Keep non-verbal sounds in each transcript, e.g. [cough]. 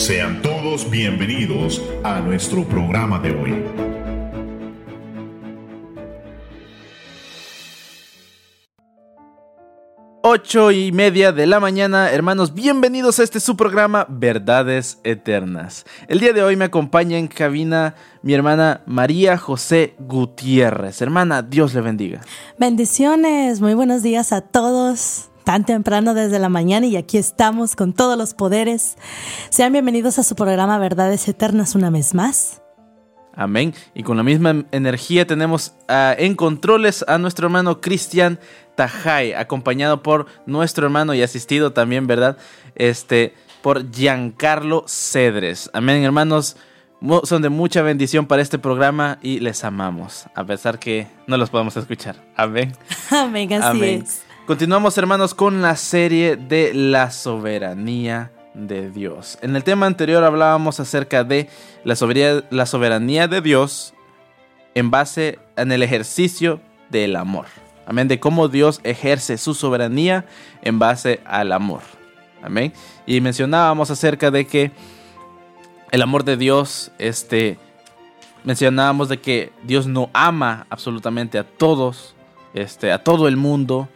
Sean todos bienvenidos a nuestro programa de hoy. Ocho y media de la mañana, hermanos, bienvenidos a este su programa Verdades Eternas. El día de hoy me acompaña en cabina mi hermana María José Gutiérrez. Hermana, Dios le bendiga. Bendiciones, muy buenos días a todos tan temprano desde la mañana y aquí estamos con todos los poderes. Sean bienvenidos a su programa Verdades Eternas una vez más. Amén. Y con la misma energía tenemos ah, en controles a nuestro hermano Cristian Tajay, acompañado por nuestro hermano y asistido también, ¿verdad? Este, por Giancarlo Cedres. Amén, hermanos. Son de mucha bendición para este programa y les amamos, a pesar que no los podemos escuchar. Amén. [laughs] Amén, así Amén. es. Continuamos, hermanos, con la serie de la soberanía de Dios. En el tema anterior hablábamos acerca de la soberanía, la soberanía de Dios en base en el ejercicio del amor. Amén. De cómo Dios ejerce su soberanía en base al amor. Amén. Y mencionábamos acerca de que el amor de Dios, este, mencionábamos de que Dios no ama absolutamente a todos, este, a todo el mundo,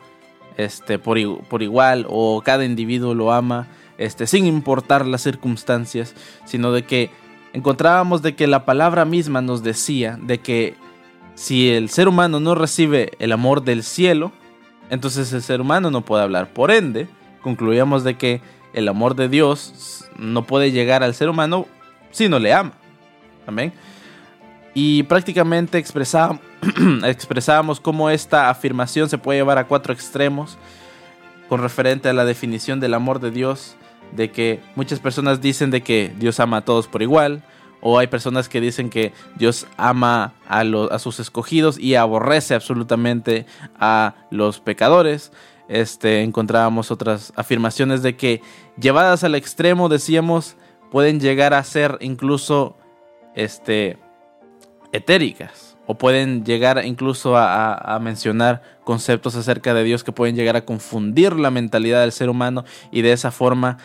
este, por, por igual, o cada individuo lo ama, este, sin importar las circunstancias, sino de que encontrábamos de que la palabra misma nos decía de que si el ser humano no recibe el amor del cielo, entonces el ser humano no puede hablar. Por ende, concluíamos de que el amor de Dios no puede llegar al ser humano si no le ama. Amén. Y prácticamente expresábamos, [clears throat] cómo esta afirmación se puede llevar a cuatro extremos con referente a la definición del amor de Dios, de que muchas personas dicen de que Dios ama a todos por igual, o hay personas que dicen que Dios ama a, a sus escogidos y aborrece absolutamente a los pecadores. Este, encontrábamos otras afirmaciones de que llevadas al extremo, decíamos, pueden llegar a ser incluso este, etéricas o pueden llegar incluso a, mencionar conceptos acerca de Dios que pueden llegar a confundir la mentalidad del ser humano y de esa forma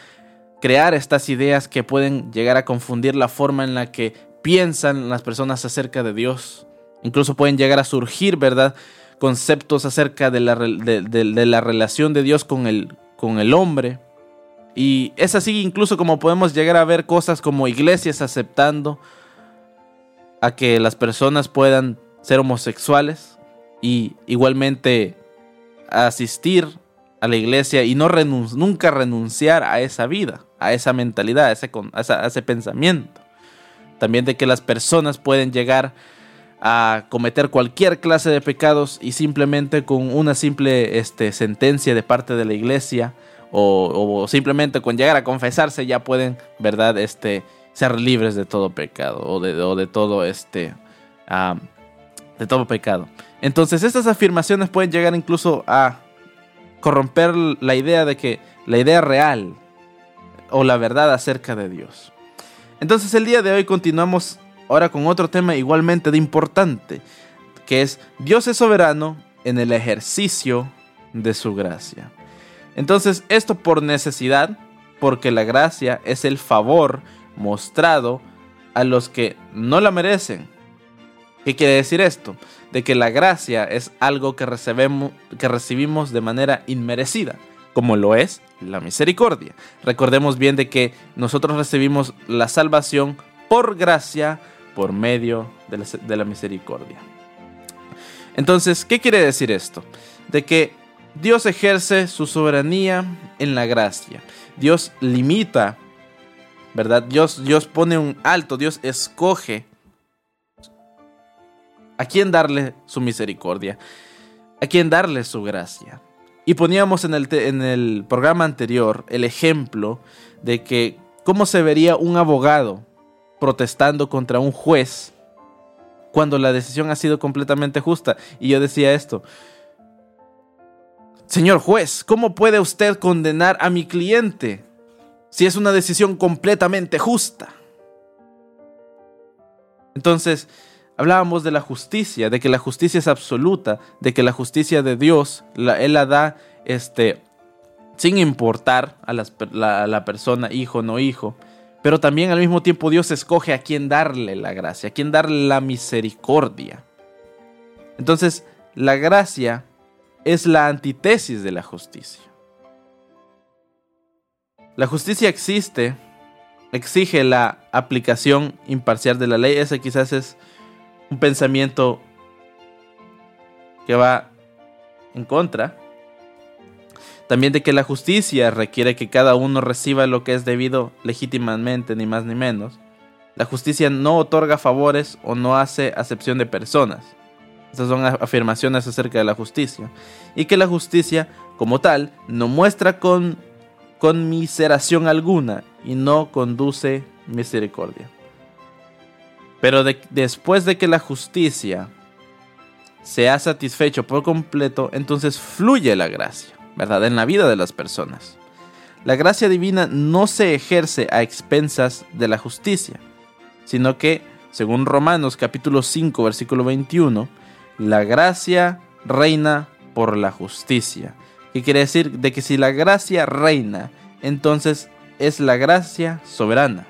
crear estas ideas que pueden llegar a confundir la forma en la que piensan las personas acerca de Dios. Incluso pueden llegar a surgir, ¿verdad? Conceptos acerca de la, relación de Dios con el hombre. Y es así incluso como podemos llegar a ver cosas como iglesias aceptando a que las personas puedan ser homosexuales y igualmente asistir a la iglesia y no nunca renunciar a esa vida, a esa mentalidad, a ese, a ese pensamiento. También de que las personas pueden llegar a cometer cualquier clase de pecados y simplemente con una simple este, sentencia de parte de la iglesia o, o, simplemente con llegar a confesarse ya pueden, ¿verdad? Este, ser libres de todo pecado o de, todo este um, de todo pecado. Entonces estas afirmaciones pueden llegar incluso a corromper la idea de que la idea real o la verdad acerca de Dios. Entonces el día de hoy continuamos ahora con otro tema igualmente de importante, que es Dios es soberano en el ejercicio de su gracia. Entonces esto por necesidad, porque la gracia es el favor mostrado a los que no la merecen. ¿Qué quiere decir esto? De que la gracia es algo que recibimos, que recibimos de manera inmerecida, como lo es la misericordia. Recordemos bien de que nosotros recibimos la salvación por gracia, por medio de la, de la misericordia. Entonces, ¿qué quiere decir esto? De que Dios ejerce su soberanía en la gracia. Dios limita ¿verdad? Dios, Dios pone un alto, Dios escoge a quién darle su misericordia, a quién darle su gracia. Y poníamos en el, en el programa anterior el ejemplo de que cómo se vería un abogado protestando contra un juez cuando la decisión ha sido completamente justa. Y yo decía esto, Señor juez, ¿cómo puede usted condenar a mi cliente si es una decisión completamente justa? Entonces, hablábamos de la justicia, de que la justicia es absoluta, de que la justicia de Dios, la, Él la da este, sin importar a, la, persona, hijo o no hijo, Pero también al mismo tiempo Dios escoge a quién darle la gracia, a quién darle la misericordia. Entonces, la gracia es la antítesis de la justicia. La justicia existe, exige la aplicación imparcial de la ley. Ese quizás es un pensamiento que va en contra. También de que la justicia requiere que cada uno reciba lo que es debido legítimamente, ni más ni menos. La justicia no otorga favores o no hace acepción de personas. Estas son afirmaciones acerca de la justicia. Y que la justicia, como tal, no muestra con conmiseración alguna y no conduce misericordia. Pero después de que la justicia se ha satisfecho por completo, entonces fluye la gracia, ¿verdad? En la vida de las personas. La gracia divina no se ejerce a expensas de la justicia, sino que, según Romanos capítulo 5, versículo 21, la gracia reina por la justicia. ¿Qué quiere decir? De que si la gracia reina, entonces es la gracia soberana.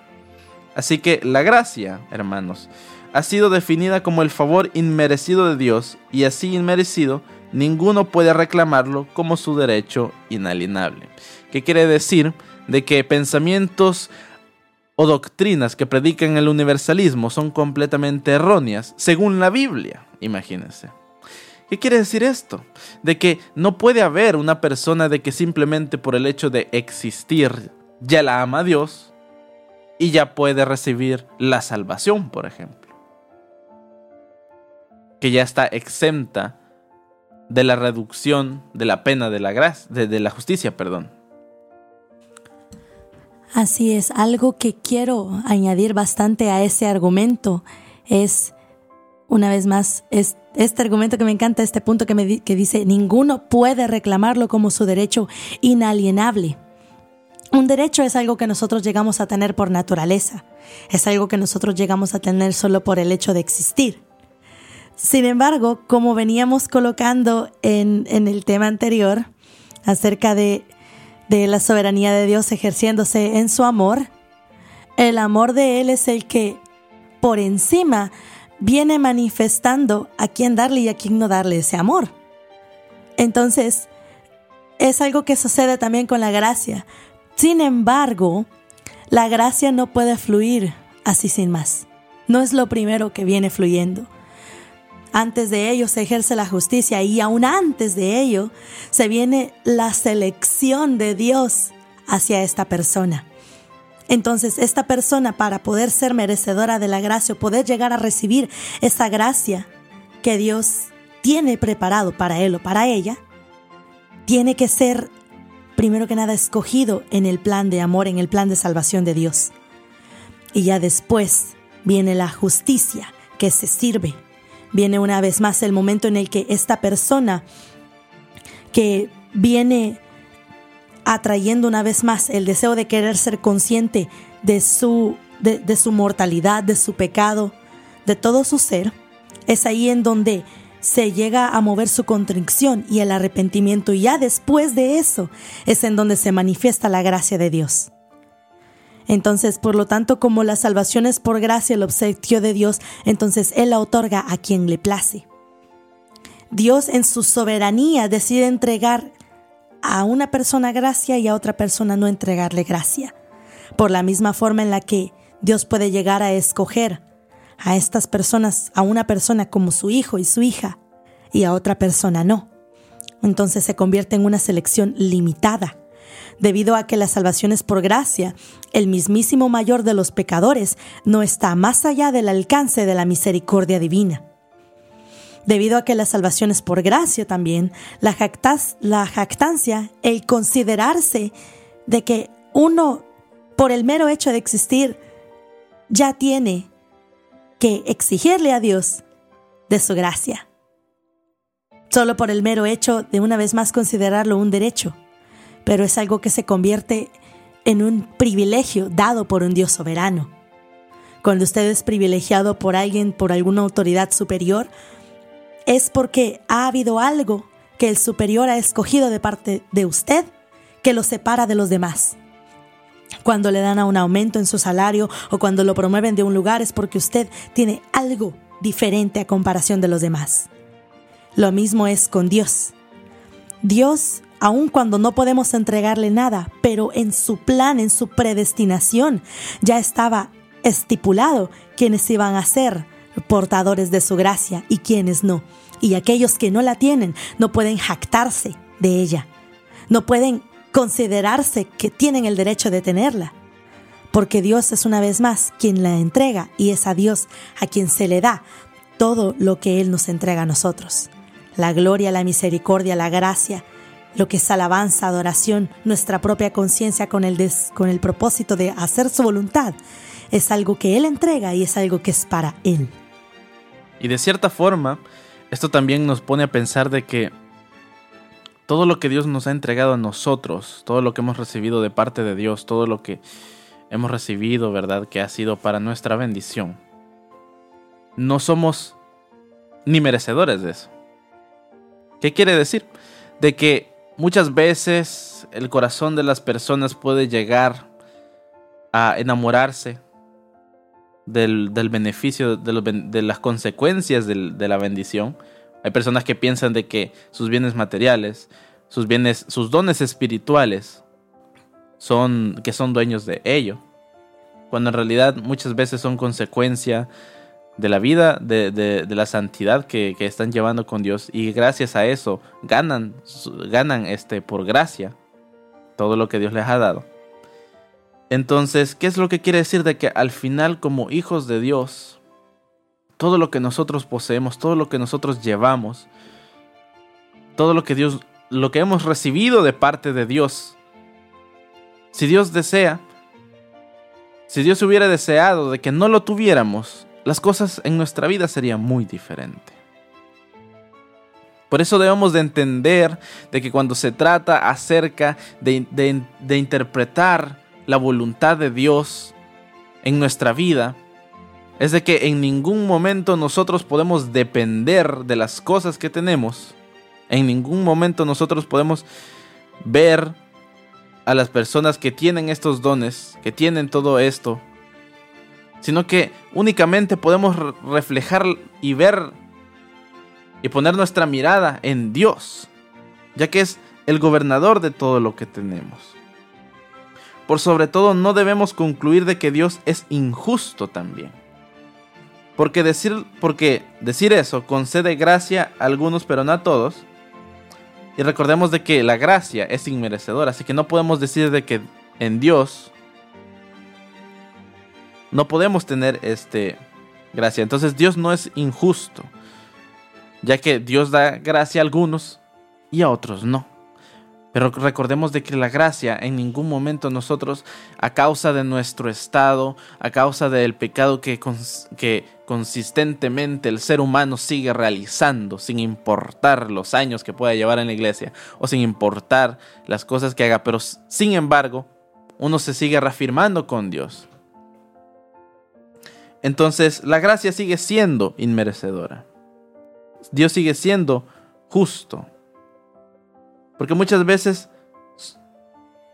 Así que la gracia, hermanos, ha sido definida como el favor inmerecido de Dios y así inmerecido, ninguno puede reclamarlo como su derecho inalienable. ¿Qué quiere decir? De que pensamientos o doctrinas que predican el universalismo son completamente erróneas según la Biblia, imagínense. ¿Qué quiere decir esto? De que no puede haber una persona de que simplemente por el hecho de existir ya la ama Dios y ya puede recibir la salvación, por ejemplo. Que ya está exenta de la reducción de la pena de la gracia, de la justicia, perdón. Así es, algo que quiero añadir bastante a ese argumento es una vez más, es este argumento que me encanta, este punto que, me que dice, ninguno puede reclamarlo como su derecho inalienable. Un derecho es algo que nosotros llegamos a tener por naturaleza, es algo que nosotros llegamos a tener solo por el hecho de existir. Sin embargo, como veníamos colocando en, en el tema anterior acerca de, de la soberanía de Dios ejerciéndose en su amor, el amor de Él es el que por encima viene manifestando a quién darle y a quién no darle ese amor. Entonces, es algo que sucede también con la gracia. Sin embargo, la gracia no puede fluir así sin más. No es lo primero que viene fluyendo. Antes de ello se ejerce la justicia y aún antes de ello se viene la selección de Dios hacia esta persona. Entonces, esta persona para poder ser merecedora de la gracia o poder llegar a recibir esa gracia que Dios tiene preparado para él o para ella, tiene que ser, primero que nada, escogido en el plan de amor, en el plan de salvación de Dios. Y ya después viene la justicia que se sirve. Viene una vez más el momento en el que esta persona que viene atrayendo una vez más el deseo de querer ser consciente de su, de, su mortalidad, de su pecado, de todo su ser, es ahí en donde se llega a mover su contrición y el arrepentimiento y ya después de eso es en donde se manifiesta la gracia de Dios. Entonces, por lo tanto, como la salvación es por gracia, el obsequio de Dios, entonces Él la otorga a quien le place. Dios en su soberanía decide entregar a una persona gracia y a otra persona no entregarle gracia. Por la misma forma en la que Dios puede llegar a escoger a estas personas, a una persona como su hijo y su hija, y a otra persona no. Entonces se convierte en una selección limitada. Debido a que la salvación es por gracia, el mismísimo mayor de los pecadores no está más allá del alcance de la misericordia divina. Debido a que la salvación es por gracia también, la, jactancia, el considerarse de que uno, por el mero hecho de existir, ya tiene que exigirle a Dios de su gracia. Solo por el mero hecho de una vez más considerarlo un derecho, pero es algo que se convierte en un privilegio dado por un Dios soberano. Cuando usted es privilegiado por alguien, por alguna autoridad superior, es porque ha habido algo que el superior ha escogido de parte de usted que lo separa de los demás. Cuando le dan a un aumento en su salario o cuando lo promueven de un lugar es porque usted tiene algo diferente a comparación de los demás. Lo mismo es con Dios. Dios, aun cuando no podemos entregarle nada, pero en su plan, en su predestinación, ya estaba estipulado quienes iban a ser portadores de su gracia y quienes no. Y aquellos que no la tienen no pueden jactarse de ella. No pueden considerarse que tienen el derecho de tenerla. Porque Dios es una vez más quien la entrega y es a Dios a quien se le da todo lo que Él nos entrega a nosotros. La gloria, la misericordia, la gracia, lo que es alabanza, adoración, nuestra propia conciencia con el, con el propósito de hacer su voluntad, es algo que Él entrega y es algo que es para Él. Y de cierta forma, esto también nos pone a pensar de que todo lo que Dios nos ha entregado a nosotros, todo lo que hemos recibido de parte de Dios, todo lo que hemos recibido, ¿verdad? Que ha sido para nuestra bendición. No somos ni merecedores de eso. ¿Qué quiere decir? De que muchas veces el corazón de las personas puede llegar a enamorarse del, beneficio, de, las consecuencias de la bendición hay personas que piensan de que sus bienes materiales, sus bienes, sus dones espirituales son que son dueños de ello, cuando en realidad muchas veces son consecuencia de la vida, de, la santidad que, están llevando con Dios y gracias a eso ganan, ganan este, por gracia todo lo que Dios les ha dado. Entonces, ¿qué es lo que quiere decir de que al final como hijos de Dios todo lo que nosotros poseemos, todo lo que nosotros llevamos, todo lo que Dios, lo que hemos recibido de parte de Dios. Si Dios desea, si Dios hubiera deseado de que no lo tuviéramos, las cosas en nuestra vida serían muy diferentes. Por eso debemos de entender de que cuando se trata acerca de, de interpretar la voluntad de Dios en nuestra vida, es de que en ningún momento nosotros podemos depender de las cosas que tenemos. En ningún momento nosotros podemos ver a las personas que tienen estos dones, que tienen todo esto, sino que únicamente podemos reflejar y ver y poner nuestra mirada en Dios, ya que es el gobernador de todo lo que tenemos. Por sobre todo no debemos concluir de que Dios es injusto también. Porque decir, porque decir eso concede gracia a algunos, pero no a todos. Y recordemos de que la gracia es inmerecedora, así que no podemos decir de que en Dios no podemos tener este gracia. Entonces Dios no es injusto, ya que Dios da gracia a algunos y a otros no. Pero recordemos de que la gracia en ningún momento nosotros, a causa de nuestro estado, a causa del pecado que, que consistentemente el ser humano sigue realizando, sin importar los años que pueda llevar en la iglesia, o sin importar las cosas que haga, pero sin embargo, uno se sigue reafirmando con Dios. Entonces, la gracia sigue siendo inmerecedora. Dios sigue siendo justo. Porque muchas veces,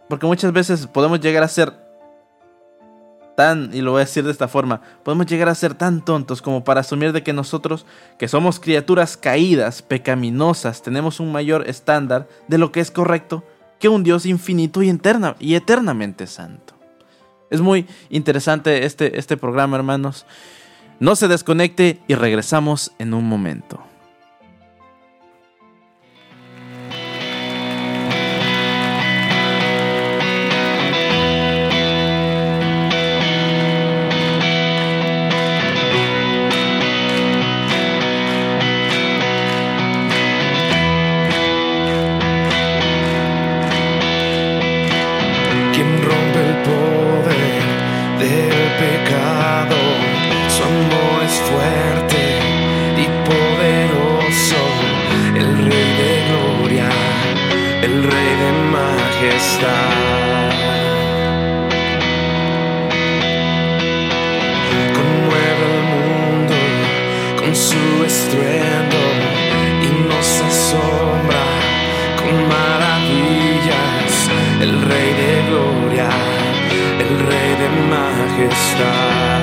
porque muchas veces podemos llegar a ser tan, y lo voy a decir de esta forma, podemos llegar a ser tan tontos como para asumir de que nosotros, que somos criaturas caídas, pecaminosas, tenemos un mayor estándar de lo que es correcto que un Dios infinito y, eterna, y eternamente santo. Es muy interesante este, este programa, hermanos. No se desconecte y regresamos en un momento. el rey de majestad. Conmueve el mundo con su estruendo y nos asombra con maravillas, el rey de gloria, el rey de majestad.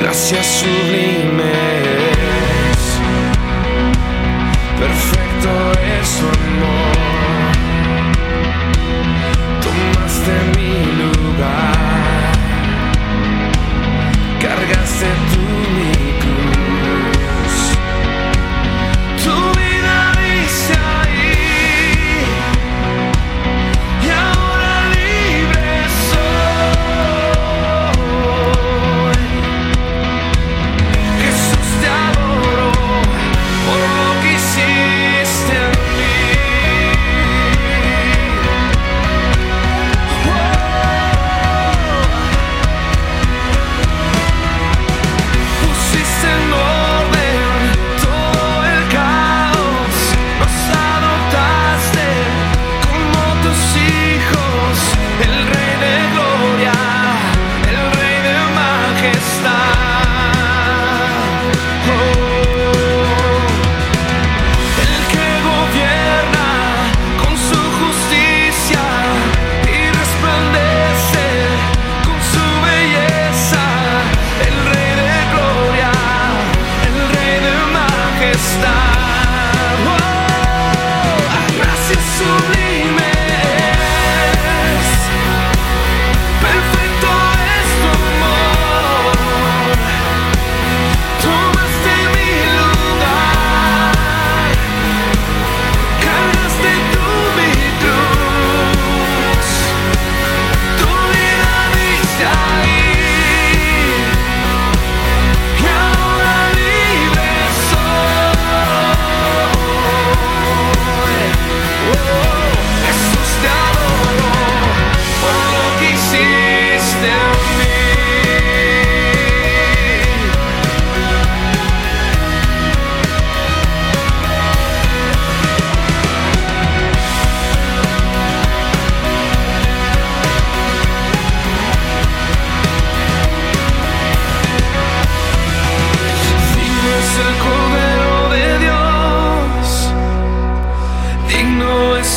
Gracias sublimes, perfecto su amor. Tomaste mi lugar. Cargaste tú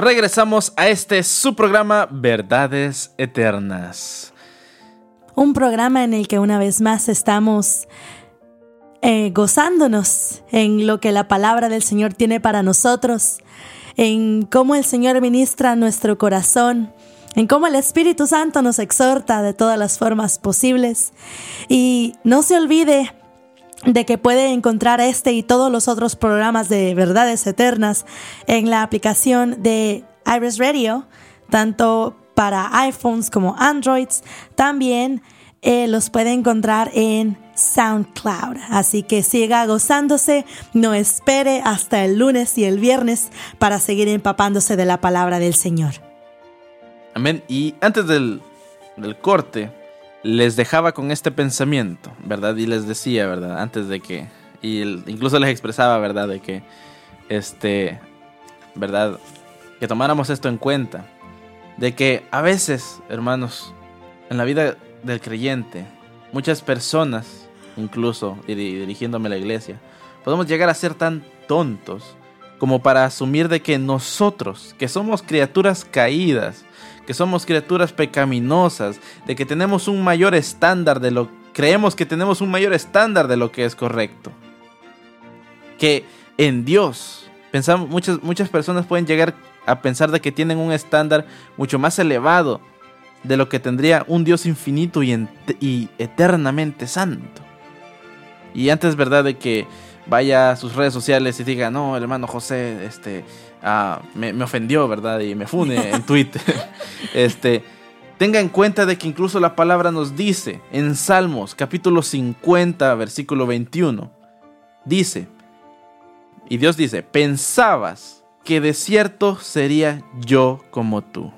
Regresamos a este su programa Verdades Eternas. Un programa en el que una vez más estamos eh, gozándonos en lo que la palabra del Señor tiene para nosotros, en cómo el Señor ministra nuestro corazón, en cómo el Espíritu Santo nos exhorta de todas las formas posibles. Y no se olvide de que puede encontrar este y todos los otros programas de verdades eternas en la aplicación de Iris Radio, tanto para iPhones como Androids. También eh, los puede encontrar en SoundCloud. Así que siga gozándose, no espere hasta el lunes y el viernes para seguir empapándose de la palabra del Señor. Amén. Y antes del, del corte, les dejaba con este pensamiento, ¿verdad? Y les decía, ¿verdad? Antes de que. Y incluso les expresaba, ¿verdad? De que. Este. ¿Verdad? Que tomáramos esto en cuenta. De que a veces, hermanos, en la vida del creyente, muchas personas, incluso diri- dirigiéndome a la iglesia, podemos llegar a ser tan tontos como para asumir de que nosotros, que somos criaturas caídas, que somos criaturas pecaminosas, de que tenemos un mayor estándar de lo creemos que tenemos un mayor estándar de lo que es correcto. Que en Dios pensamos muchas muchas personas pueden llegar a pensar de que tienen un estándar mucho más elevado de lo que tendría un Dios infinito y, y eternamente santo. Y antes, ¿verdad? De que vaya a sus redes sociales y diga, no, hermano José, este, ah, me, ofendió, ¿verdad? Y me fune en Twitter. [laughs] este, tenga en cuenta de que incluso la palabra nos dice en Salmos capítulo 50, versículo 21, dice, y Dios dice, pensabas porque de cierto sería yo como tú.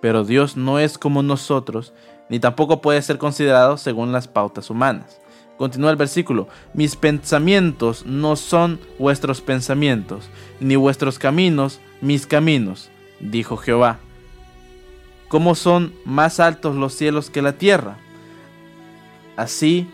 Pero Dios no es como nosotros, ni tampoco puede ser considerado según las pautas humanas. Continúa el versículo, mis pensamientos no son vuestros pensamientos, ni vuestros caminos mis caminos, dijo Jehová. ¿Cómo son más altos los cielos que la tierra? Así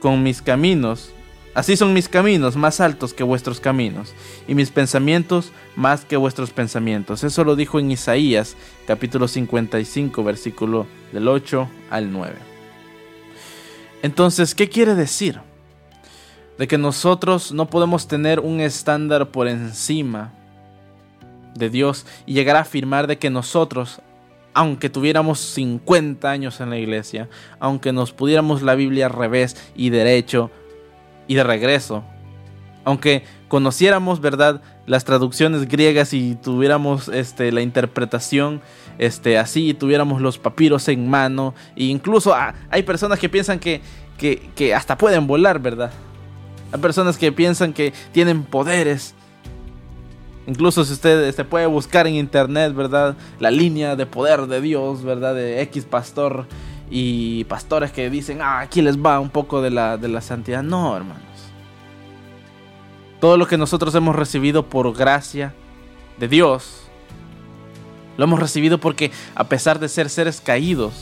con mis caminos, así son mis caminos más altos que vuestros caminos, y mis pensamientos más que vuestros pensamientos. Eso lo dijo en Isaías capítulo 55, versículo del 8 al 9. Entonces, ¿qué quiere decir? De que nosotros no podemos tener un estándar por encima de Dios y llegar a afirmar de que nosotros, aunque tuviéramos 50 años en la iglesia, aunque nos pudiéramos la Biblia al revés y derecho y de regreso, aunque conociéramos, ¿verdad?, las traducciones griegas y tuviéramos este, la interpretación este, así, tuviéramos los papiros en mano, e incluso ah, hay personas que piensan que, que, hasta pueden volar, ¿verdad? Hay personas que piensan que tienen poderes. Incluso si usted este, puede buscar en internet, ¿verdad? La línea de poder de Dios, ¿verdad? De X pastor y pastores que dicen, ah, aquí les va un poco de la, de la santidad. No, hermanos. Todo lo que nosotros hemos recibido por gracia de Dios, lo hemos recibido porque a pesar de ser seres caídos,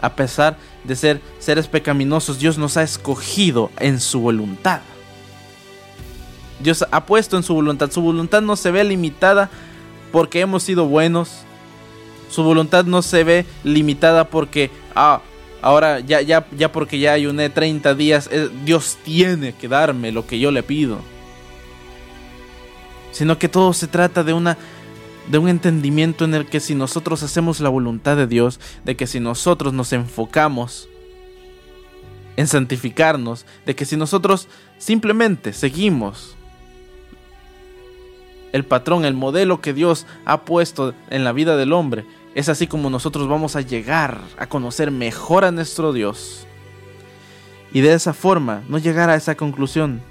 a pesar de ser seres pecaminosos, Dios nos ha escogido en su voluntad. Dios ha puesto en su voluntad. Su voluntad no se ve limitada porque hemos sido buenos. Su voluntad no se ve limitada porque, ah, ahora ya, ya, ya porque ya ayuné 30 días, eh, Dios tiene que darme lo que yo le pido. Sino que todo se trata de una de un entendimiento en el que si nosotros hacemos la voluntad de Dios, de que si nosotros nos enfocamos en santificarnos, de que si nosotros simplemente seguimos el patrón, el modelo que Dios ha puesto en la vida del hombre, es así como nosotros vamos a llegar a conocer mejor a nuestro Dios. Y de esa forma no llegar a esa conclusión.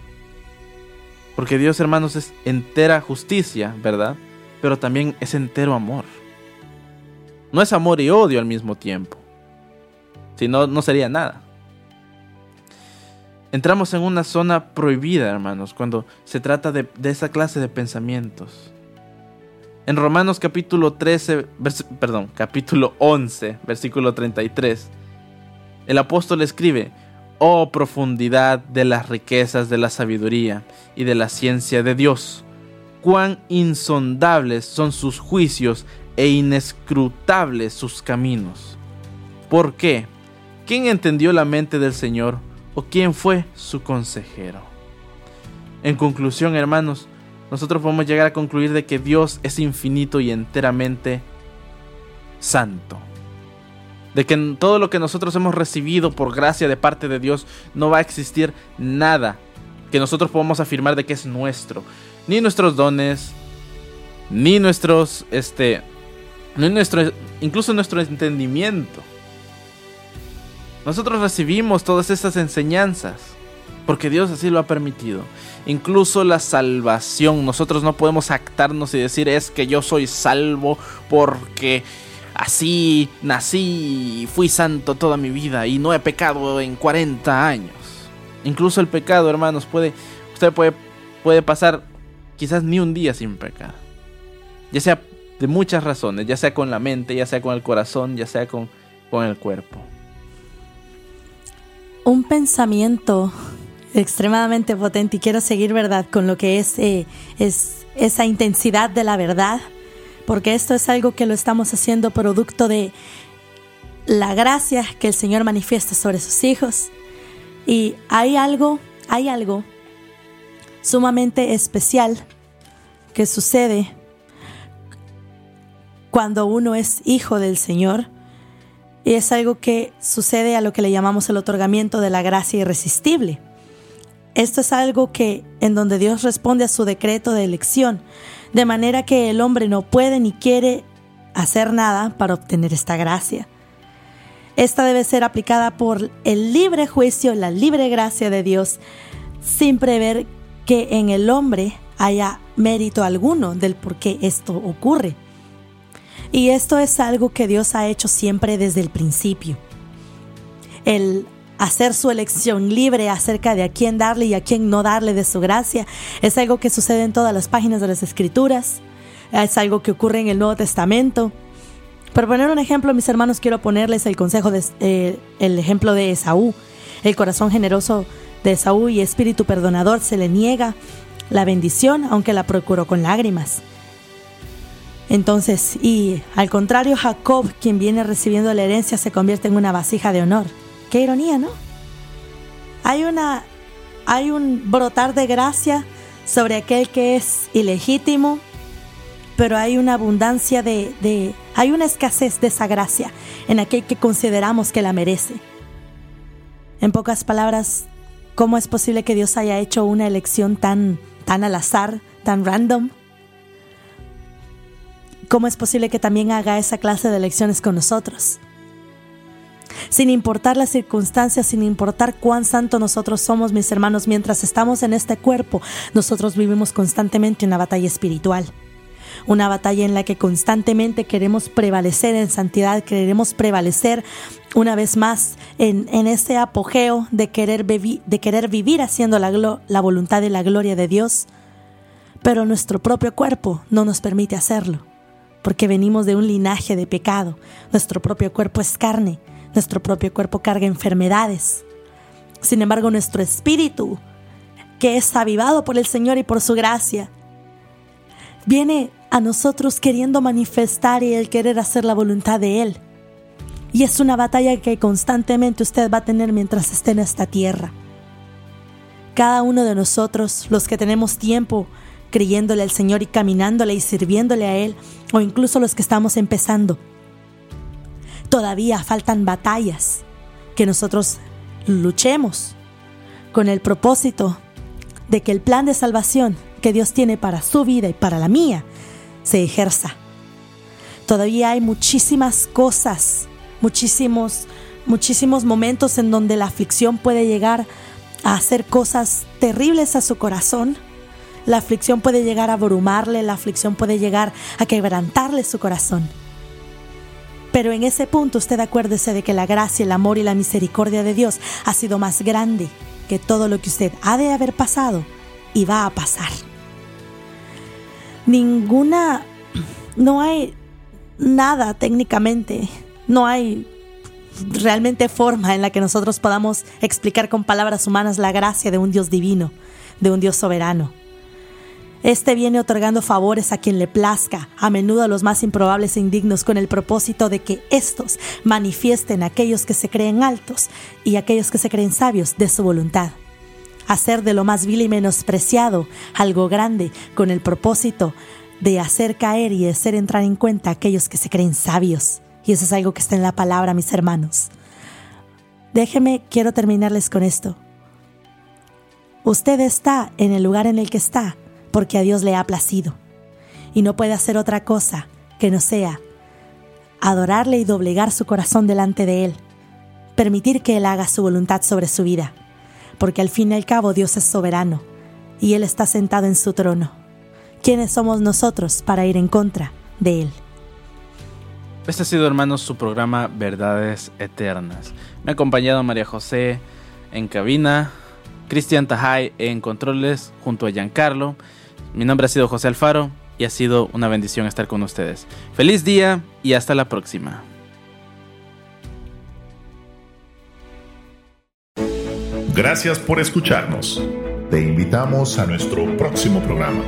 Porque Dios, hermanos, es entera justicia, ¿verdad? Pero también es entero amor. No es amor y odio al mismo tiempo. Si no, no sería nada. Entramos en una zona prohibida, hermanos, cuando se trata de, esa clase de pensamientos. En Romanos capítulo 13, perdón, capítulo 11, versículo 33, el apóstol escribe, Oh profundidad de las riquezas de la sabiduría y de la ciencia de Dios, cuán insondables son sus juicios e inescrutables sus caminos. ¿Por qué? ¿Quién entendió la mente del Señor? o quién fue su consejero. En conclusión, hermanos, nosotros podemos llegar a concluir de que Dios es infinito y enteramente santo. De que todo lo que nosotros hemos recibido por gracia de parte de Dios no va a existir nada que nosotros podamos afirmar de que es nuestro. Ni nuestros dones, ni nuestros, este, ni nuestro, incluso nuestro entendimiento. Nosotros recibimos todas estas enseñanzas porque Dios así lo ha permitido. Incluso la salvación, nosotros no podemos actarnos y decir es que yo soy salvo porque así nací, fui santo toda mi vida y no he pecado en 40 años. Incluso el pecado, hermanos, puede usted puede puede pasar quizás ni un día sin pecar. Ya sea de muchas razones, ya sea con la mente, ya sea con el corazón, ya sea con, con el cuerpo un pensamiento extremadamente potente y quiero seguir, ¿verdad?, con lo que es, eh, es esa intensidad de la verdad, porque esto es algo que lo estamos haciendo producto de la gracia que el Señor manifiesta sobre sus hijos. Y hay algo, hay algo sumamente especial que sucede cuando uno es hijo del Señor y es algo que sucede a lo que le llamamos el otorgamiento de la gracia irresistible. Esto es algo que en donde Dios responde a su decreto de elección, de manera que el hombre no puede ni quiere hacer nada para obtener esta gracia. Esta debe ser aplicada por el libre juicio, la libre gracia de Dios, sin prever que en el hombre haya mérito alguno del por qué esto ocurre. Y esto es algo que Dios ha hecho siempre desde el principio. El hacer su elección libre acerca de a quién darle y a quién no darle de su gracia es algo que sucede en todas las páginas de las Escrituras, es algo que ocurre en el Nuevo Testamento. Para poner un ejemplo, mis hermanos, quiero ponerles el consejo de, eh, el ejemplo de Esaú. El corazón generoso de Esaú y espíritu perdonador se le niega la bendición, aunque la procuró con lágrimas. Entonces, y al contrario, Jacob, quien viene recibiendo la herencia, se convierte en una vasija de honor. Qué ironía, ¿no? Hay una hay un brotar de gracia sobre aquel que es ilegítimo, pero hay una abundancia de, hay una escasez de esa gracia en aquel que consideramos que la merece. En pocas palabras, ¿cómo es posible que Dios haya hecho una elección tan, tan al azar, tan random? ¿Cómo es posible que también haga esa clase de elecciones con nosotros? Sin importar las circunstancias, sin importar cuán santo nosotros somos, mis hermanos, mientras estamos en este cuerpo, nosotros vivimos constantemente una batalla espiritual. Una batalla en la que constantemente queremos prevalecer en santidad, queremos prevalecer una vez más en, ese apogeo de querer, de querer vivir haciendo la, la voluntad y la gloria de Dios. Pero nuestro propio cuerpo no nos permite hacerlo, porque venimos de un linaje de pecado. Nuestro propio cuerpo es carne nuestro propio cuerpo carga enfermedades. Sin embargo, nuestro espíritu, que es avivado por el Señor y por su gracia, viene a nosotros queriendo manifestar y el querer hacer la voluntad de Él. Y es una batalla que constantemente usted va a tener mientras esté en esta tierra. Cada uno de nosotros, los que tenemos tiempo creyéndole al Señor y caminándole y sirviéndole a Él, o incluso los que estamos empezando, Todavía faltan batallas que nosotros luchemos con el propósito de que el plan de salvación que Dios tiene para su vida y para la mía se ejerza. Todavía hay muchísimas cosas, muchísimos, muchísimos momentos en donde la aflicción puede llegar a hacer cosas terribles a su corazón. La aflicción puede llegar a abrumarle, la aflicción puede llegar a quebrantarle su corazón. Pero en ese punto usted acuérdese de que la gracia, el amor y la misericordia de Dios ha sido más grande que todo lo que usted ha de haber pasado y va a pasar. Ninguna, no hay nada técnicamente, no hay realmente forma en la que nosotros podamos explicar con palabras humanas la gracia de un Dios divino, de un Dios soberano. Este viene otorgando favores a quien le plazca, a menudo a los más improbables e indignos, con el propósito de que éstos manifiesten a aquellos que se creen altos y aquellos que se creen sabios de su voluntad. Hacer de lo más vil y menospreciado algo grande, con el propósito de hacer caer y hacer entrar en cuenta a aquellos que se creen sabios. Y eso es algo que está en la palabra, mis hermanos. Déjeme, quiero terminarles con esto. Usted está en el lugar en el que está porque a Dios le ha placido. Y no puede hacer otra cosa que no sea adorarle y doblegar su corazón delante de Él, permitir que Él haga su voluntad sobre su vida, porque al fin y al cabo Dios es soberano y Él está sentado en su trono. ¿Quiénes somos nosotros para ir en contra de Él? Este ha sido, hermanos, su programa Verdades Eternas. Me ha acompañado María José en cabina, Cristian Tajay en controles junto a Giancarlo. Mi nombre ha sido José Alfaro y ha sido una bendición estar con ustedes. Feliz día y hasta la próxima. Gracias por escucharnos. Te invitamos a nuestro próximo programa.